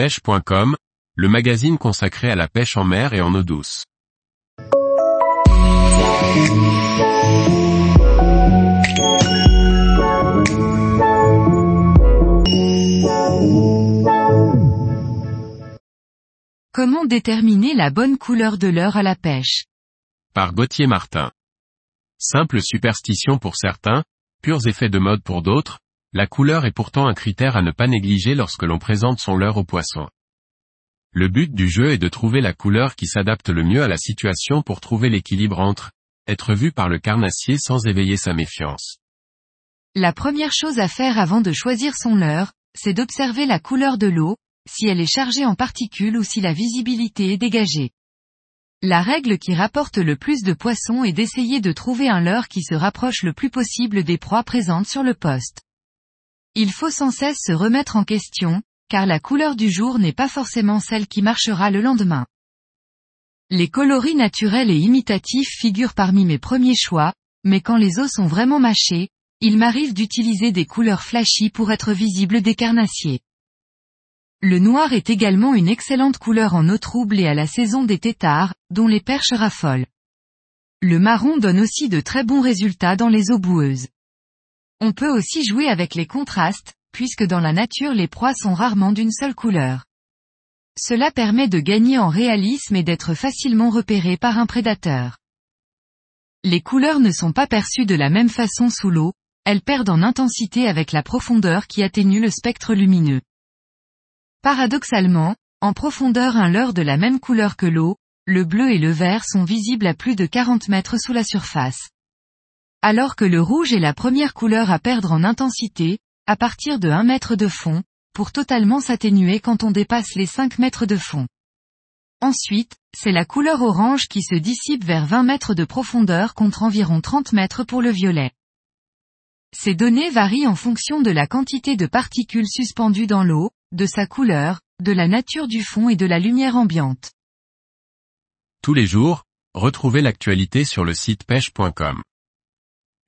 pêche.com, le magazine consacré à la pêche en mer et en eau douce. Comment déterminer la bonne couleur de l'heure à la pêche? Par Gauthier Martin. Simple superstition pour certains, purs effets de mode pour d'autres, la couleur est pourtant un critère à ne pas négliger lorsque l'on présente son leurre au poisson. Le but du jeu est de trouver la couleur qui s'adapte le mieux à la situation pour trouver l'équilibre entre être vu par le carnassier sans éveiller sa méfiance. La première chose à faire avant de choisir son leurre, c'est d'observer la couleur de l'eau, si elle est chargée en particules ou si la visibilité est dégagée. La règle qui rapporte le plus de poissons est d'essayer de trouver un leurre qui se rapproche le plus possible des proies présentes sur le poste. Il faut sans cesse se remettre en question, car la couleur du jour n'est pas forcément celle qui marchera le lendemain. Les coloris naturels et imitatifs figurent parmi mes premiers choix, mais quand les os sont vraiment mâchés, il m'arrive d'utiliser des couleurs flashy pour être visible des carnassiers. Le noir est également une excellente couleur en eau trouble et à la saison des têtards, dont les perches raffolent. Le marron donne aussi de très bons résultats dans les eaux boueuses. On peut aussi jouer avec les contrastes, puisque dans la nature les proies sont rarement d'une seule couleur. Cela permet de gagner en réalisme et d'être facilement repéré par un prédateur. Les couleurs ne sont pas perçues de la même façon sous l'eau, elles perdent en intensité avec la profondeur qui atténue le spectre lumineux. Paradoxalement, en profondeur un leurre de la même couleur que l'eau, le bleu et le vert sont visibles à plus de 40 mètres sous la surface. Alors que le rouge est la première couleur à perdre en intensité, à partir de 1 mètre de fond, pour totalement s'atténuer quand on dépasse les 5 mètres de fond. Ensuite, c'est la couleur orange qui se dissipe vers 20 mètres de profondeur contre environ 30 mètres pour le violet. Ces données varient en fonction de la quantité de particules suspendues dans l'eau, de sa couleur, de la nature du fond et de la lumière ambiante. Tous les jours, retrouvez l'actualité sur le site pêche.com.